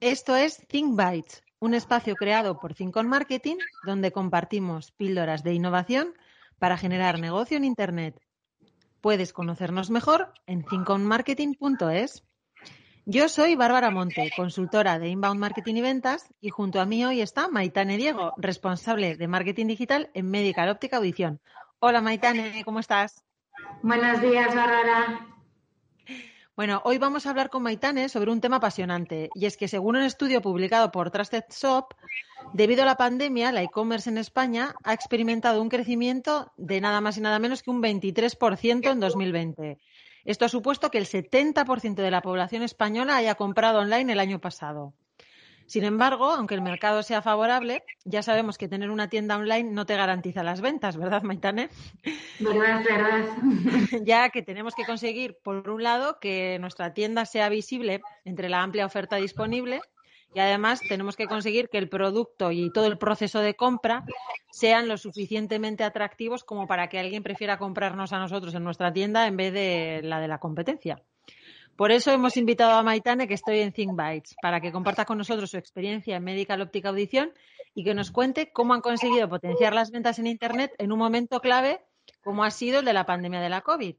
Esto es Think Bytes, un espacio creado por Think on Marketing donde compartimos píldoras de innovación para generar negocio en Internet. Puedes conocernos mejor en thinkonmarketing.es. Yo soy Bárbara Monte, consultora de Inbound Marketing y Ventas, y junto a mí hoy está Maitane Diego, responsable de Marketing Digital en Medical Óptica Audición. Hola Maitane, ¿cómo estás? Buenos días, Bárbara. Bueno, hoy vamos a hablar con Maitane sobre un tema apasionante, y es que según un estudio publicado por Trusted Shop, debido a la pandemia, la e-commerce en España ha experimentado un crecimiento de nada más y nada menos que un 23% en 2020. Esto ha supuesto que el 70% de la población española haya comprado online el año pasado. Sin embargo, aunque el mercado sea favorable, ya sabemos que tener una tienda online no te garantiza las ventas, ¿verdad, Maitane? Verdad, verdad. Ya que tenemos que conseguir, por un lado, que nuestra tienda sea visible entre la amplia oferta disponible y además tenemos que conseguir que el producto y todo el proceso de compra sean lo suficientemente atractivos como para que alguien prefiera comprarnos a nosotros en nuestra tienda en vez de la de la competencia. Por eso hemos invitado a Maitane, que estoy en Think Bytes, para que comparta con nosotros su experiencia en Medical Óptica Audición y que nos cuente cómo han conseguido potenciar las ventas en Internet en un momento clave como ha sido el de la pandemia de la COVID.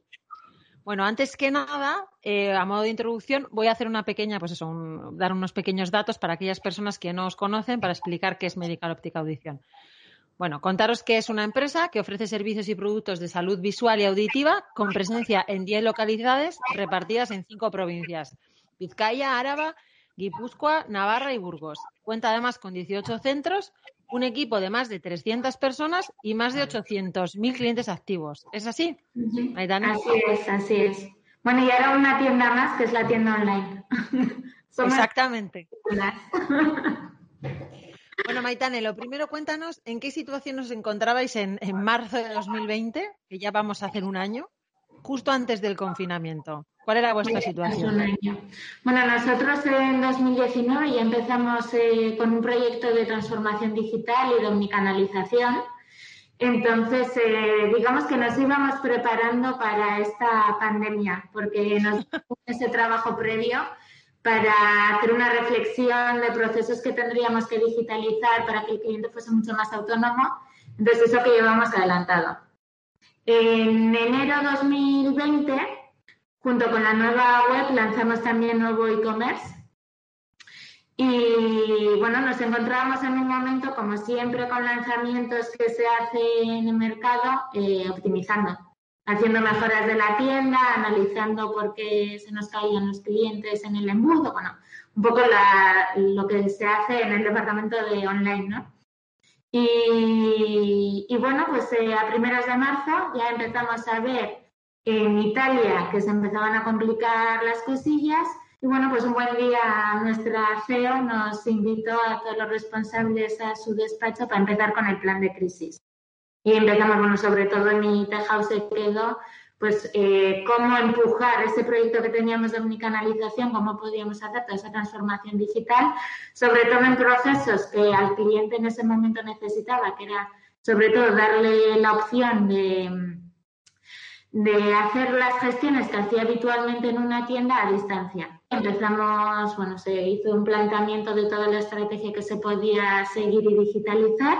Bueno, antes que nada, eh, a modo de introducción, voy a hacer una pequeña, pues eso, dar unos pequeños datos para aquellas personas que no os conocen para explicar qué es Medical Óptica Audición. Bueno, contaros que es una empresa que ofrece servicios y productos de salud visual y auditiva con presencia en 10 localidades repartidas en cinco provincias. Vizcaya, Áraba, Guipúzcoa, Navarra y Burgos. Cuenta además con 18 centros, un equipo de más de 300 personas y más de 800.000 clientes activos. ¿Es así? Así es, así es. Bueno, y ahora una tienda más que es la tienda online. Exactamente. Bueno, Maitane, lo primero cuéntanos en qué situación os encontrabais en, marzo de 2020, que ya vamos a hacer un año, justo antes del confinamiento. ¿Cuál era vuestra situación? Un año. Bueno, nosotros en 2019 ya empezamos eh, con un proyecto de transformación digital y de omnicanalización. Entonces, eh, digamos que nos íbamos preparando para esta pandemia, porque nos ese trabajo previo para hacer una reflexión de procesos que tendríamos que digitalizar para que el cliente fuese mucho más autónomo. Entonces, eso que llevamos adelantado. En enero 2020, junto con la nueva web, lanzamos también nuevo e-commerce. Y bueno, nos encontrábamos en un momento, como siempre, con lanzamientos que se hacen en el mercado, eh, optimizando haciendo mejoras de la tienda, analizando por qué se nos caían los clientes en el embudo, bueno, un poco lo que se hace en el departamento de online, ¿no? Y, bueno, pues eh, a primeros de marzo ya empezamos a ver en Italia que se empezaban a complicar las cosillas y bueno, pues un buen día nuestra CEO nos invitó a todos los responsables a su despacho para empezar con el plan de crisis. Y empezamos, bueno, sobre todo en mi house se quedó, pues, eh, cómo empujar ese proyecto que teníamos de omnicanalización, cómo podíamos hacer toda esa transformación digital, sobre todo en procesos que al cliente en ese momento necesitaba, que era sobre todo darle la opción de, de hacer las gestiones que hacía habitualmente en una tienda a distancia. Empezamos, bueno, se hizo un planteamiento de toda la estrategia que se podía seguir y digitalizar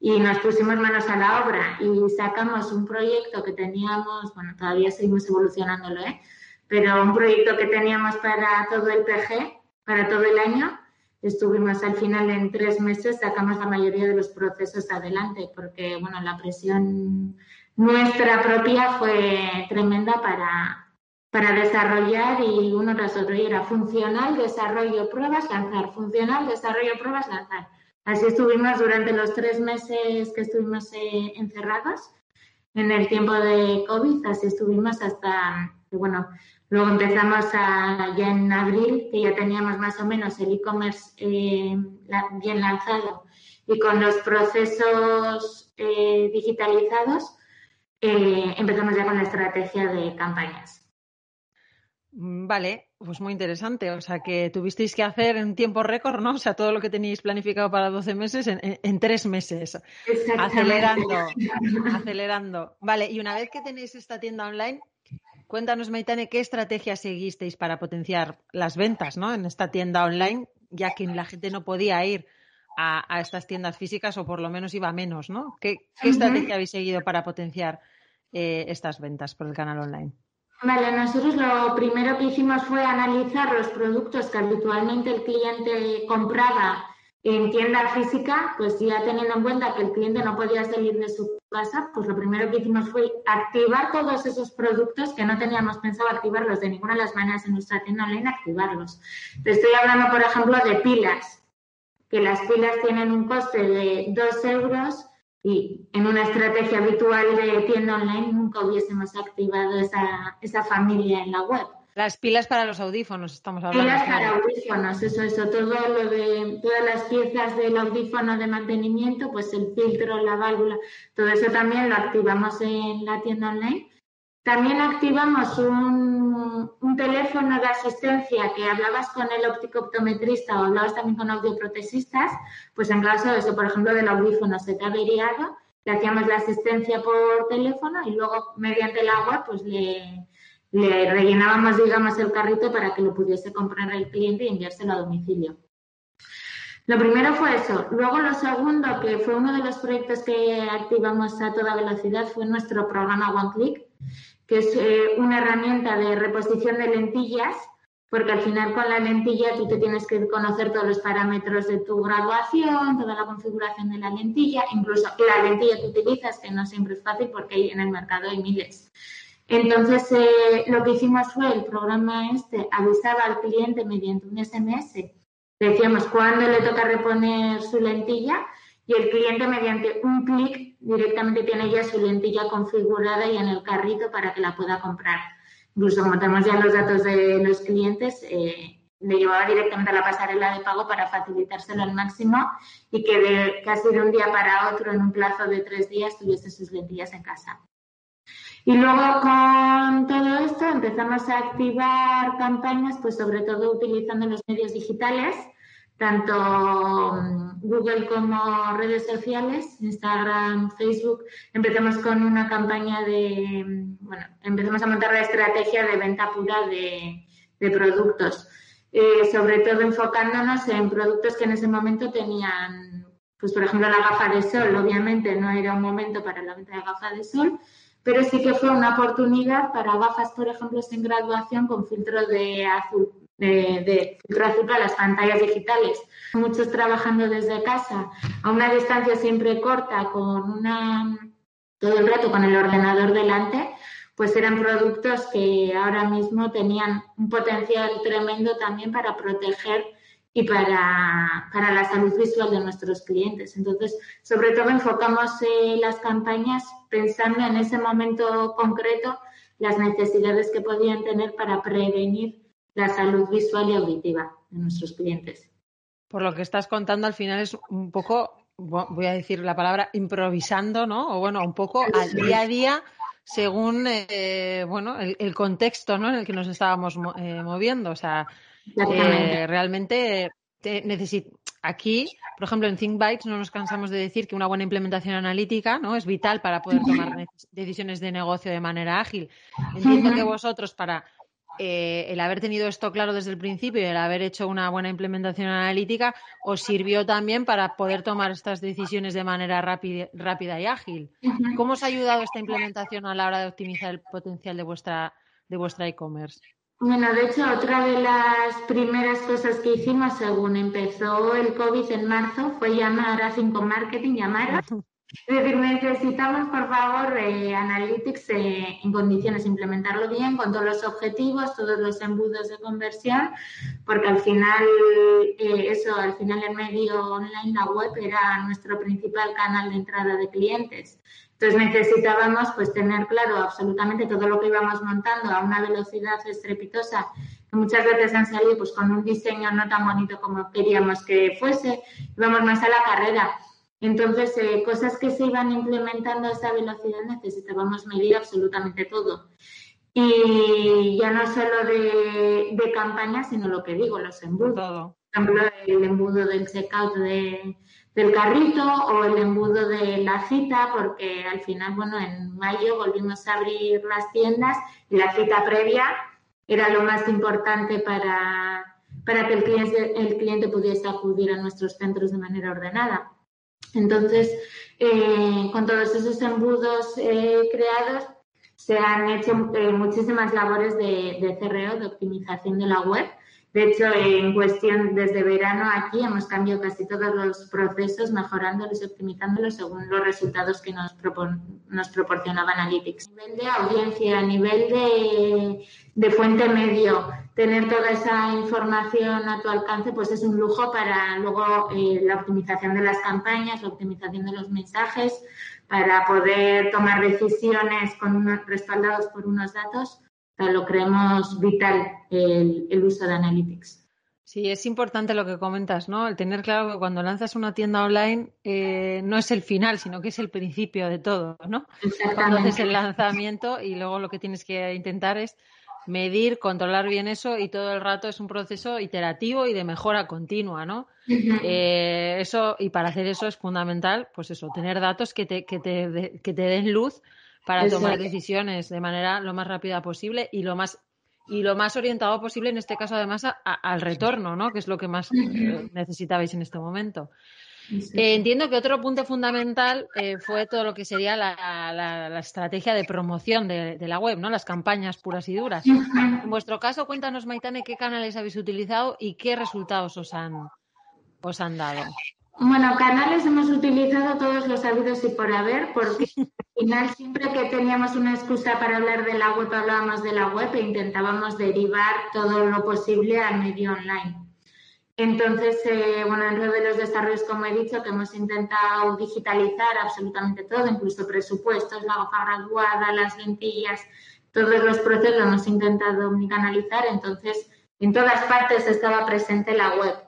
y nos pusimos manos a la obra y sacamos un proyecto que teníamos, bueno, todavía seguimos evolucionándolo, ¿eh? pero un proyecto que teníamos para todo el PG, para todo el año. Estuvimos al final en tres meses, sacamos la mayoría de los procesos adelante, porque bueno, la presión nuestra propia fue tremenda para, para desarrollar y uno tras otro. Y era funcional, desarrollo, pruebas, lanzar, funcional, desarrollo, pruebas, lanzar Así estuvimos durante los tres meses que estuvimos eh, encerrados en el tiempo de COVID, así estuvimos hasta, bueno, luego empezamos ya en abril, que ya teníamos más o menos el e-commerce eh, bien lanzado y con los procesos eh, digitalizados, empezamos ya con la estrategia de campañas. Mm, vale, pues muy interesante. O sea, que tuvisteis que hacer en tiempo récord, ¿no? O sea, todo lo que teníais planificado para 12 meses en, tres meses. Acelerando, acelerando. Vale, y una vez que tenéis esta tienda online, cuéntanos, Maitane, qué estrategia seguisteis para potenciar las ventas, ¿no? En esta tienda online, ya que la gente no podía ir a, estas tiendas físicas o por lo menos iba menos, ¿no? ¿Qué, estrategia habéis seguido para potenciar eh, estas ventas por el canal online? Vale, nosotros lo primero que hicimos fue analizar los productos que habitualmente el cliente compraba en tienda física, pues ya teniendo en cuenta que el cliente no podía salir de su casa, pues lo primero que hicimos fue activar todos esos productos que no teníamos pensado activarlos de ninguna de las maneras en nuestra tienda online, activarlos. Te estoy hablando, por ejemplo, de pilas, que las pilas tienen un coste de 2 euros y en una estrategia habitual de tienda online nunca hubiésemos activado esa, esa familia en la web. Las pilas para los audífonos, estamos hablando. Pilas para audífonos, eso, eso, todo lo de todas las piezas del audífono de mantenimiento, pues el filtro, la válvula, todo eso también lo activamos en la tienda online también activamos un, teléfono de asistencia que hablabas con el óptico optometrista o hablabas también con audioprotesistas, pues en caso de eso, por ejemplo, del audífono se te ha averiado, le hacíamos la asistencia por teléfono y luego mediante el agua pues le, le rellenábamos, digamos, el carrito para que lo pudiese comprar el cliente y enviárselo a domicilio. Lo primero fue eso. Luego lo segundo, que fue uno de los proyectos que activamos a toda velocidad, fue nuestro programa One Click, que es eh, una herramienta de reposición de lentillas, porque al final con la lentilla tú te tienes que conocer todos los parámetros de tu graduación, toda la configuración de la lentilla, incluso la lentilla que utilizas, que no siempre es fácil porque en el mercado hay miles. Entonces, eh, lo que hicimos fue el programa este avisaba al cliente mediante un SMS, decíamos cuándo le toca reponer su lentilla y el cliente mediante un clic directamente tiene ya su lentilla configurada y en el carrito para que la pueda comprar. Incluso como tenemos ya los datos de los clientes, eh, le llevaba directamente a la pasarela de pago para facilitárselo al máximo y que de casi de un día para otro, en un plazo de tres días, tuviese sus lentillas en casa. Y luego con todo esto empezamos a activar campañas, pues sobre todo utilizando los medios digitales tanto mm, Google como redes sociales, Instagram, Facebook. Empezamos con una campaña de, mm, bueno, empezamos a montar la estrategia de venta pura de, productos, eh, sobre todo enfocándonos en productos que en ese momento tenían, pues por ejemplo la gafa de sol, obviamente no era un momento para la venta de gafa de sol, pero sí que fue una oportunidad para gafas, por ejemplo, sin graduación con filtro de azul, de, filtro las pantallas digitales. Muchos trabajando desde casa a una distancia siempre corta, con una todo el rato con el ordenador delante, pues eran productos que ahora mismo tenían un potencial tremendo también para proteger y para, para la salud visual de nuestros clientes. Entonces, sobre todo enfocamos eh, las campañas pensando en ese momento concreto las necesidades que podían tener para prevenir la salud visual y auditiva de nuestros clientes. Por lo que estás contando, al final es un poco, voy a decir la palabra, improvisando, ¿no? O bueno, un poco al día a día según eh, bueno el, contexto ¿no? en el que nos estábamos eh, moviendo. O sea, eh, realmente aquí, por ejemplo, en ThinkBytes no nos cansamos de decir que una buena implementación analítica ¿no? es vital para poder tomar decisiones de negocio de manera ágil. Entiendo que vosotros para eh, el haber tenido esto claro desde el principio y el haber hecho una buena implementación analítica os sirvió también para poder tomar estas decisiones de manera rápida, y ágil. ¿Cómo os ha ayudado esta implementación a la hora de optimizar el potencial de vuestra de vuestra e-commerce? Bueno, de hecho, otra de las primeras cosas que hicimos según empezó el COVID en marzo fue llamar a Cinco Marketing, llamar Es decir, necesitamos, por favor, eh, Analytics eh, en condiciones, implementarlo bien con todos los objetivos, todos los embudos de conversión, porque al final, eh, eso, al final el medio online, la web, era nuestro principal canal de entrada de clientes. Entonces necesitábamos pues tener claro absolutamente todo lo que íbamos montando a una velocidad estrepitosa que muchas veces han salido pues con un diseño no tan bonito como queríamos que fuese, íbamos más a la carrera. Entonces, eh, cosas que se iban implementando a esa velocidad necesitábamos medir absolutamente todo. Y ya no solo de, de campaña, sino lo que digo, los embudos. Por ejemplo, el embudo del checkout de, del carrito o el embudo de la cita, porque al final, bueno, en mayo volvimos a abrir las tiendas y la cita previa era lo más importante para, para que el cliente, el cliente pudiese acudir a nuestros centros de manera ordenada. Entonces, eh, con todos esos embudos eh, creados, se han hecho eh, muchísimas labores de, de CRO, de optimización de la web, de hecho, en cuestión, desde verano aquí hemos cambiado casi todos los procesos, mejorándolos y optimizándolos según los resultados que nos, nos proporcionaba Analytics. A nivel de audiencia, a nivel de, fuente medio, tener toda esa información a tu alcance, pues es un lujo para luego eh, la optimización de las campañas, la optimización de los mensajes, para poder tomar decisiones con respaldados por unos datos lo creemos vital el, uso de Analytics. Sí, es importante lo que comentas, ¿no? El tener claro que cuando lanzas una tienda online eh, no es el final, sino que es el principio de todo, ¿no? Cuando haces el lanzamiento y luego lo que tienes que intentar es medir, controlar bien eso y todo el rato es un proceso iterativo y de mejora continua, ¿no? Eh, eso y para hacer eso es fundamental, pues eso, tener datos que te, que te, que te den luz para tomar decisiones de manera lo más rápida posible y lo más y lo más orientado posible en este caso además al retorno, ¿no? Que es lo que más eh, necesitabais en este momento. Eh, entiendo que otro punto fundamental eh, fue todo lo que sería la, estrategia de promoción de, de, la web, ¿no? Las campañas puras y duras. En vuestro caso, cuéntanos, Maitane, qué canales habéis utilizado y qué resultados os han, os han dado. Bueno, canales hemos utilizado todos los habidos y por haber, porque final siempre que teníamos una excusa para hablar de la web, hablábamos de la web e intentábamos derivar todo lo posible al medio online. Entonces, eh, bueno, dentro de los desarrollos, como he dicho, que hemos intentado digitalizar absolutamente todo, incluso presupuestos, la hoja graduada, las lentillas, todos los procesos lo hemos intentado omnicanalizar, entonces en todas partes estaba presente la web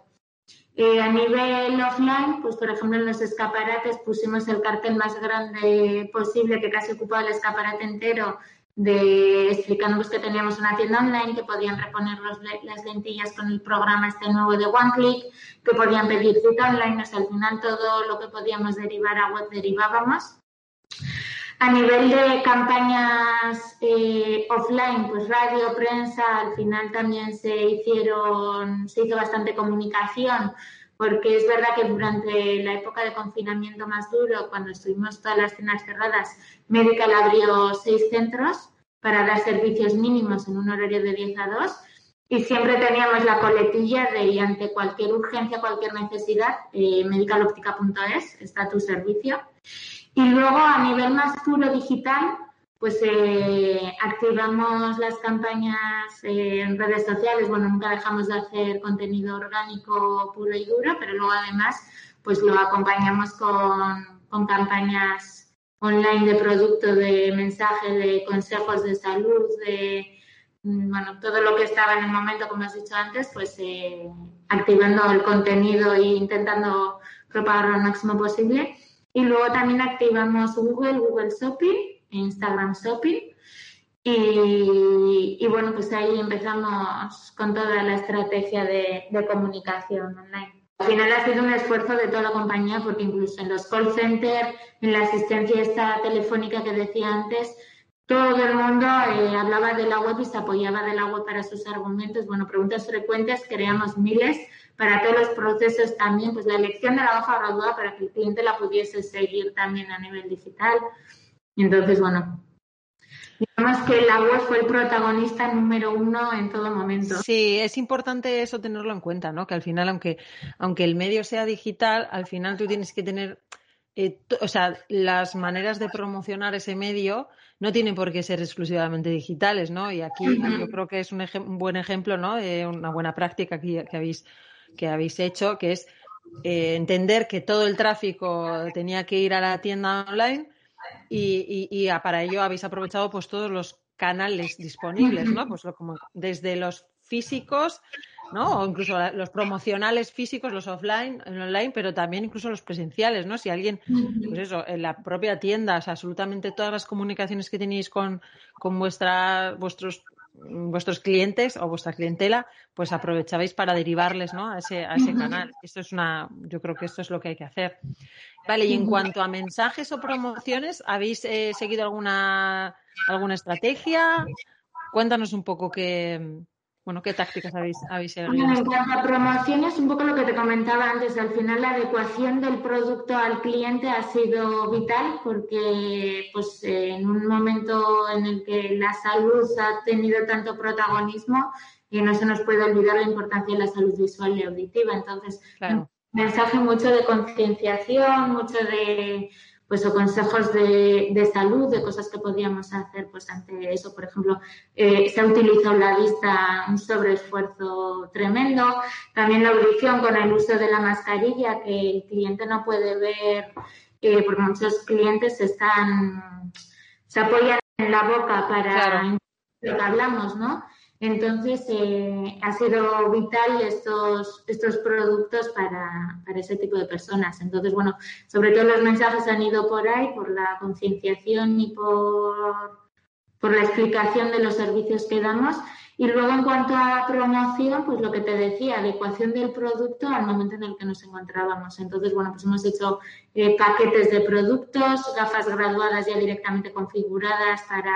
eh, a nivel offline, pues por ejemplo en los escaparates pusimos el cartel más grande posible que casi ocupaba el escaparate entero de explicando que teníamos una tienda online, que podían reponer las lentillas con el programa este nuevo de OneClick, que podían pedir cita online, o sea, al final todo lo que podíamos derivar a web derivábamos. A nivel de campañas eh, offline, pues radio, prensa, al final también se hicieron, se hizo bastante comunicación, porque es verdad que durante la época de confinamiento más duro, cuando estuvimos todas las cenas cerradas, Medical abrió seis centros para dar servicios mínimos en un horario de 10 a 2 y siempre teníamos la coletilla de ante cualquier urgencia, cualquier necesidad, eh, medicaloptica.es está tu servicio. Y luego a nivel más puro digital, pues eh, activamos las campañas en redes sociales. Bueno, nunca dejamos de hacer contenido orgánico puro y duro, pero luego además pues lo acompañamos con, con campañas online de producto, de mensaje, de consejos de salud, de mm, bueno, todo lo que estaba en el momento, como has dicho antes, pues eh, activando el contenido e intentando propagarlo lo máximo posible. Y luego también activamos Google, Google Shopping, Instagram Shopping. Y, bueno, pues ahí empezamos con toda la estrategia de, comunicación online. Al final ha sido un esfuerzo de toda la compañía porque incluso en los call centers, en la asistencia esta telefónica que decía antes, todo el mundo eh, hablaba de la web y se apoyaba de la web para sus argumentos. Bueno, preguntas frecuentes, creamos miles para todos los procesos también, pues la elección de la hoja graduada para que el cliente la pudiese seguir también a nivel digital. Y entonces, bueno, digamos que la web fue el protagonista número uno en todo momento. Sí, es importante eso tenerlo en cuenta, ¿no? Que al final, aunque, aunque el medio sea digital, al final tú tienes que tener eh, o sea, las maneras de promocionar ese medio no tienen por qué ser exclusivamente digitales, ¿no? Y aquí yo creo que es un, buen ejemplo, ¿no? Una buena práctica que, habéis, que habéis hecho, que es eh, entender que todo el tráfico tenía que ir a la tienda online y, para ello habéis aprovechado pues todos los canales disponibles, ¿no? Pues como desde los físicos, ¿no? O incluso los promocionales físicos, los offline, online, pero también incluso los presenciales, ¿no? Si alguien, pues eso, en la propia tienda, absolutamente todas las comunicaciones que tenéis con, con vuestra, vuestros vuestros clientes o vuestra clientela, pues aprovechabais para derivarles ¿no? a ese, a ese canal. Esto es una, yo creo que esto es lo que hay que hacer. Vale, y en cuanto a mensajes o promociones, ¿habéis eh, seguido alguna, alguna estrategia? Cuéntanos un poco qué, bueno, ¿qué tácticas habéis, habéis seguido? en cuanto a promociones, un poco lo que te comentaba antes, al final la adecuación del producto al cliente ha sido vital porque pues en un momento en el que la salud ha tenido tanto protagonismo, y no se nos puede olvidar la importancia de la salud visual y auditiva. Entonces, un mensaje mucho de concienciación, mucho de pues o consejos de, de, salud, de cosas que podíamos hacer pues ante eso. Por ejemplo, eh, se ha utilizado la vista un sobreesfuerzo tremendo. También la audición con el uso de la mascarilla, que el cliente no puede ver, eh, porque muchos clientes están, se apoyan en la boca para lo que hablamos, ¿no? Entonces, eh, ha sido vital estos, estos productos para, para, ese tipo de personas. Entonces, bueno, sobre todo los mensajes han ido por ahí, por la concienciación y por, por la explicación de los servicios que damos. Y luego, en cuanto a promoción, pues lo que te decía, adecuación del producto al momento en el que nos encontrábamos. Entonces, bueno, pues hemos hecho eh, paquetes de productos, gafas graduadas ya directamente configuradas para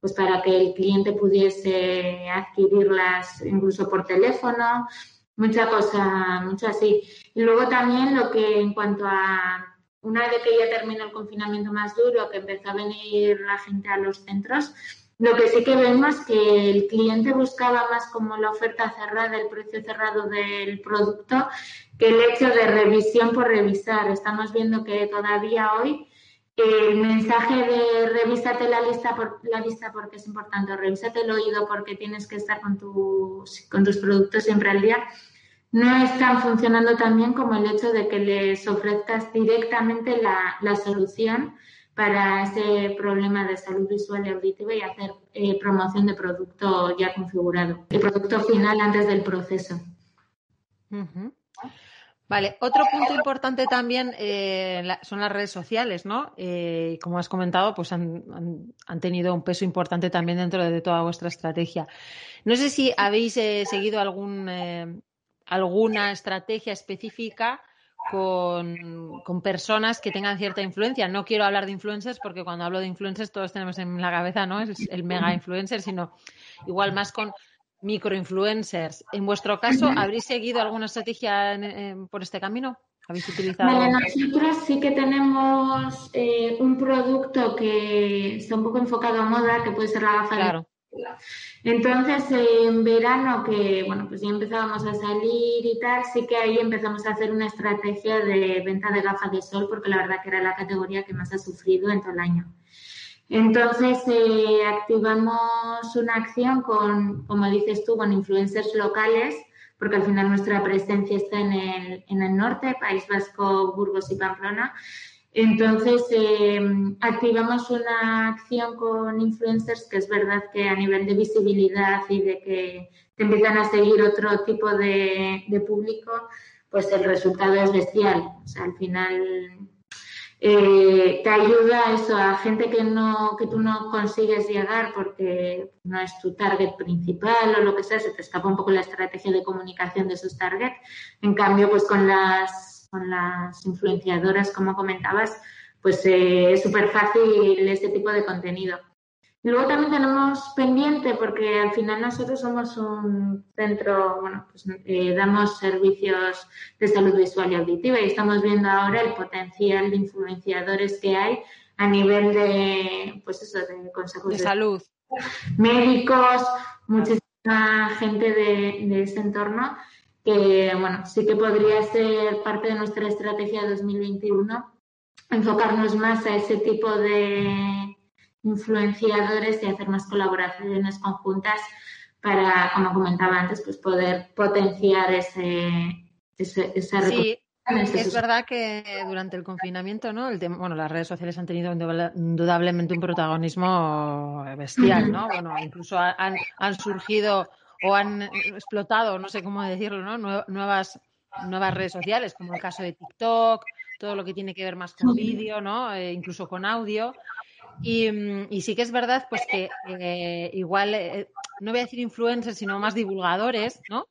pues para que el cliente pudiese adquirirlas incluso por teléfono, mucha cosa, mucho así. Y luego también lo que en cuanto a una vez que ya terminó el confinamiento más duro, que empezó a venir la gente a los centros, lo que sí que vemos que el cliente buscaba más como la oferta cerrada, el precio cerrado del producto, que el hecho de revisión por revisar. Estamos viendo que todavía hoy el mensaje de revísate la lista por la lista porque es importante, revísate el oído porque tienes que estar con tus, con tus productos siempre al día, no están funcionando tan bien como el hecho de que les ofrezcas directamente la, la solución para ese problema de salud visual y auditiva y hacer eh, promoción de producto ya configurado, el producto final antes del proceso. Vale, otro punto importante también eh, son las redes sociales, ¿no? Eh, como has comentado, pues han, tenido un peso importante también dentro de toda vuestra estrategia. No sé si habéis eh, seguido algún, alguna estrategia específica con, con, personas que tengan cierta influencia. No quiero hablar de influencers porque cuando hablo de influencers todos tenemos en la cabeza, ¿no? Es el mega influencer, sino igual más con microinfluencers. En vuestro caso, ¿habréis seguido alguna estrategia por este camino? ¿Habéis utilizado? nosotros sí que tenemos eh, un producto que está un poco enfocado a moda, que puede ser la gafa claro. Entonces, en verano, que bueno, pues ya empezábamos a salir y tal, sí que ahí empezamos a hacer una estrategia de venta de gafas de sol, porque la verdad que era la categoría que más ha sufrido en todo el año. Entonces, eh, activamos una acción con, como dices tú, con influencers locales, porque al final nuestra presencia está en el, en el norte, País Vasco, Burgos y Pamplona. Entonces, eh, activamos una acción con influencers que es verdad que a nivel de visibilidad y de que te empiezan a seguir otro tipo de, de público, pues el resultado es bestial. O sea, al final eh, te ayuda eso a gente que no que tú no consigues llegar porque no es tu target principal o lo que sea, se te escapa un poco la estrategia de comunicación de esos targets. En cambio, pues con las con las influenciadoras, como comentabas, pues eh, es súper fácil este tipo de contenido. Luego también tenemos pendiente, porque al final nosotros somos un centro, bueno, pues eh, damos servicios de salud visual y auditiva y estamos viendo ahora el potencial de influenciadores que hay a nivel de, pues eso, de consejos de, salud. Médicos, muchísima gente de, de ese entorno que, bueno, sí que podría ser parte de nuestra estrategia 2021 enfocarnos más a ese tipo de influenciadores y hacer más colaboraciones conjuntas para, como comentaba antes, pues poder potenciar ese, ese esa sí. Es verdad que durante el confinamiento, ¿no? El bueno, las redes sociales han tenido indudablemente un protagonismo bestial, ¿no? Bueno, incluso han, han surgido o han explotado, no sé cómo decirlo, ¿no? Nuevas, nuevas redes sociales, como el caso de TikTok, todo lo que tiene que ver más con vídeo, ¿no? Eh, incluso con audio. Y, mm, y, sí que es verdad, pues que eh, igual, eh, no voy a decir influencers, sino más divulgadores, ¿no?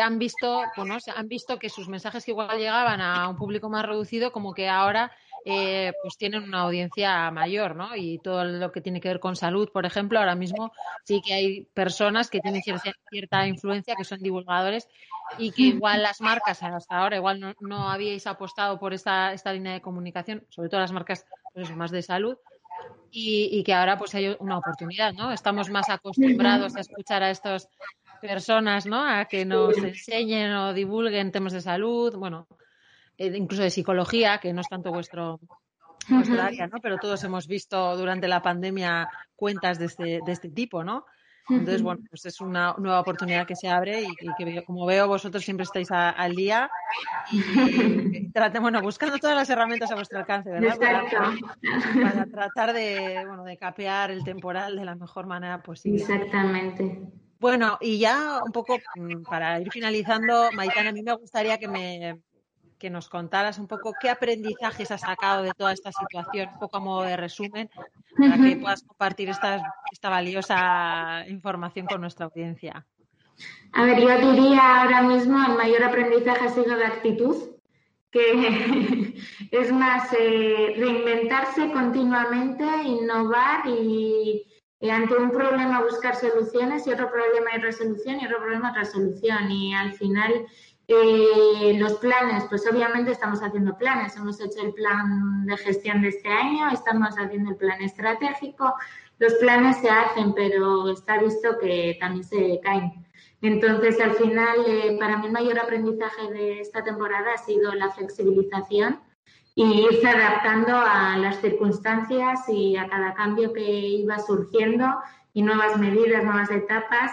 han visto, bueno, han visto que sus mensajes que igual llegaban a un público más reducido, como que ahora eh, pues tienen una audiencia mayor, ¿no? Y todo lo que tiene que ver con salud, por ejemplo, ahora mismo sí que hay personas que tienen cierta, influencia, que son divulgadores y que igual las marcas hasta ahora igual no, habíais apostado por esta, esta línea de comunicación, sobre todo las marcas pues más de salud, y, que ahora pues hay una oportunidad, ¿no? Estamos más acostumbrados a escuchar a estas personas, ¿no? A que nos enseñen o divulguen temas de salud, bueno, eh, incluso de psicología, que no es tanto vuestro, área, ¿no? Pero todos hemos visto durante la pandemia cuentas de este, de este tipo, ¿no? Entonces, bueno, pues es una nueva oportunidad que se abre y, que, como veo, vosotros siempre estáis al día y, bueno, buscando todas las herramientas a vuestro alcance, ¿verdad? Para, tratar de, bueno, de capear el temporal de la mejor manera posible. Exactamente. Bueno, y ya un poco mm, para ir finalizando, Maitana, a mí me gustaría que me, que nos contaras un poco qué aprendizajes has sacado de toda esta situación, un poco a modo de resumen, para que puedas compartir esta, esta valiosa información con nuestra audiencia. A ver, yo diría ahora mismo el mayor aprendizaje ha sido de actitud, que es más eh, reinventarse continuamente, innovar y, y, ante un problema buscar soluciones y otro problema hay resolución y otro problema resolución. Y al final eh, los planes, pues obviamente estamos haciendo planes. Hemos hecho el plan de gestión de este año, estamos haciendo el plan estratégico. Los planes se hacen, pero está visto que también se caen. Entonces, al final, eh, para mí el mayor aprendizaje de esta temporada ha sido la flexibilización y irse adaptando a las circunstancias y a cada cambio que iba surgiendo y nuevas medidas, nuevas etapas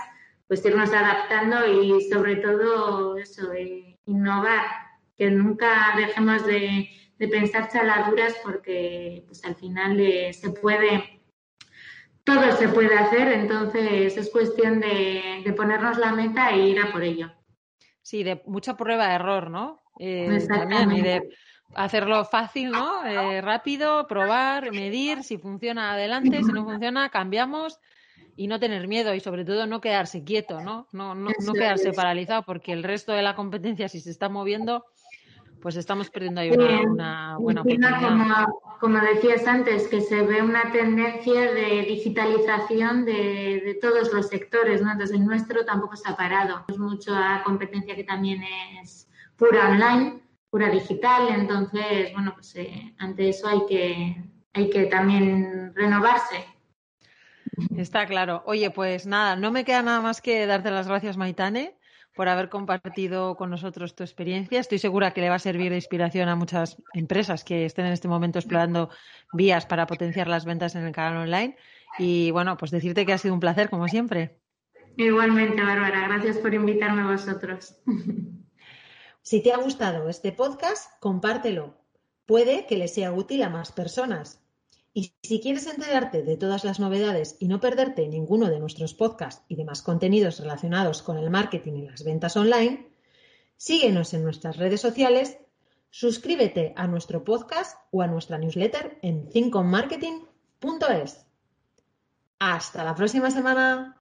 pues irnos adaptando y sobre todo eso, innovar, que nunca dejemos de, pensar chaladuras porque pues al final eh, se puede, todo se puede hacer, entonces es cuestión de, ponernos la meta e ir a por ello. Sí, de mucha prueba de error, ¿no? Eh, también, y de hacerlo fácil, ¿no? Eh, rápido, probar, medir, si funciona adelante, si no funciona, cambiamos y no tener miedo y sobre todo no quedarse quieto, ¿no? No, no, no quedarse paralizado porque el resto de la competencia si se está moviendo pues estamos perdiendo ahí una, buena oportunidad. Como, como, decías antes, que se ve una tendencia de digitalización de, de, todos los sectores, ¿no? Entonces el nuestro tampoco está parado. Es mucha competencia que también es pura online, pura digital, entonces, bueno, pues eh, ante eso hay que, hay que también renovarse Está claro. Oye, pues nada, no me queda nada más que darte las gracias, Maitane, por haber compartido con nosotros tu experiencia. Estoy segura que le va a servir de inspiración a muchas empresas que estén en este momento explorando vías para potenciar las ventas en el canal online. Y bueno, pues decirte que ha sido un placer, como siempre. Igualmente, Bárbara. Gracias por invitarme a vosotros. Si te ha gustado este podcast, compártelo. Puede que le sea útil a más personas. Y si quieres enterarte de todas las novedades y no perderte ninguno de nuestros podcasts y demás contenidos relacionados con el marketing y las ventas online, síguenos en nuestras redes sociales, suscríbete a nuestro podcast o a nuestra newsletter en thinkonmarketing.es. Hasta la próxima semana.